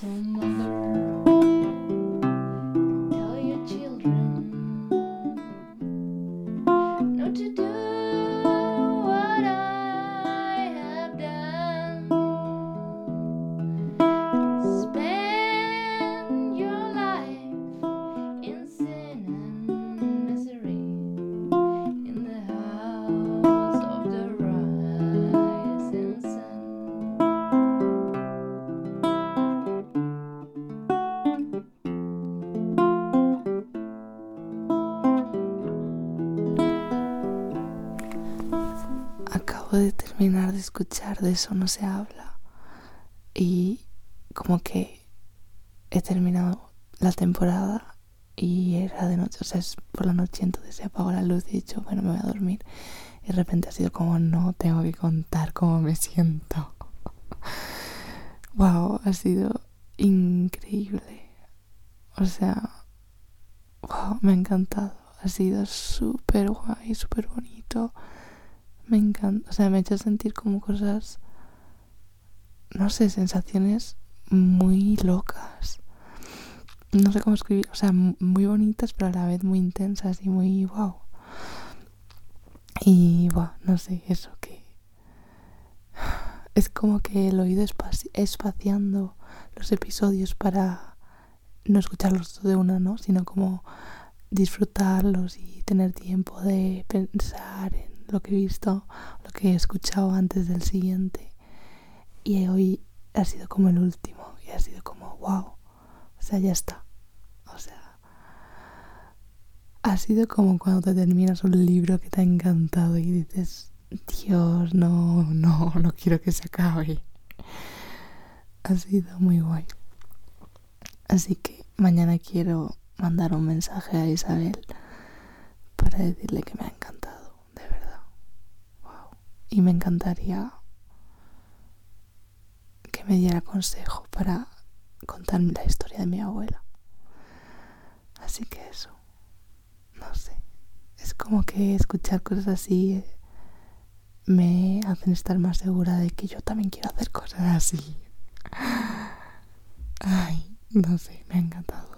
some other. Acabo de terminar de escuchar De eso no se habla y como que he terminado la temporada y era de noche, o sea, es por la noche, entonces se apagó la luz y he dicho, bueno, me voy a dormir. Y de repente ha sido como, no, tengo que contar cómo me siento. wow, ha sido increíble. O sea, wow, me ha encantado. Ha sido súper guay, súper bonito. Me encanta, o sea, me ha hecho sentir como cosas, no sé, sensaciones muy locas. No sé cómo escribir, o sea, muy bonitas, pero a la vez muy intensas y muy wow. Y wow, no sé, eso que. Es como que lo he ido espaci- espaciando los episodios para no escucharlos de una, ¿no? Sino como disfrutarlos y tener tiempo de pensar en lo que he visto, lo que he escuchado antes del siguiente. Y hoy ha sido como el último y ha sido como wow. O sea, ya está. O sea, ha sido como cuando te terminas un libro que te ha encantado y dices, Dios, no, no, no quiero que se acabe. Ha sido muy guay. Así que mañana quiero mandar un mensaje a Isabel para decirle que me ha encantado. Y me encantaría que me diera consejo para contarme la historia de mi abuela. Así que eso, no sé. Es como que escuchar cosas así eh, me hacen estar más segura de que yo también quiero hacer cosas así. Ay, no sé, me ha encantado.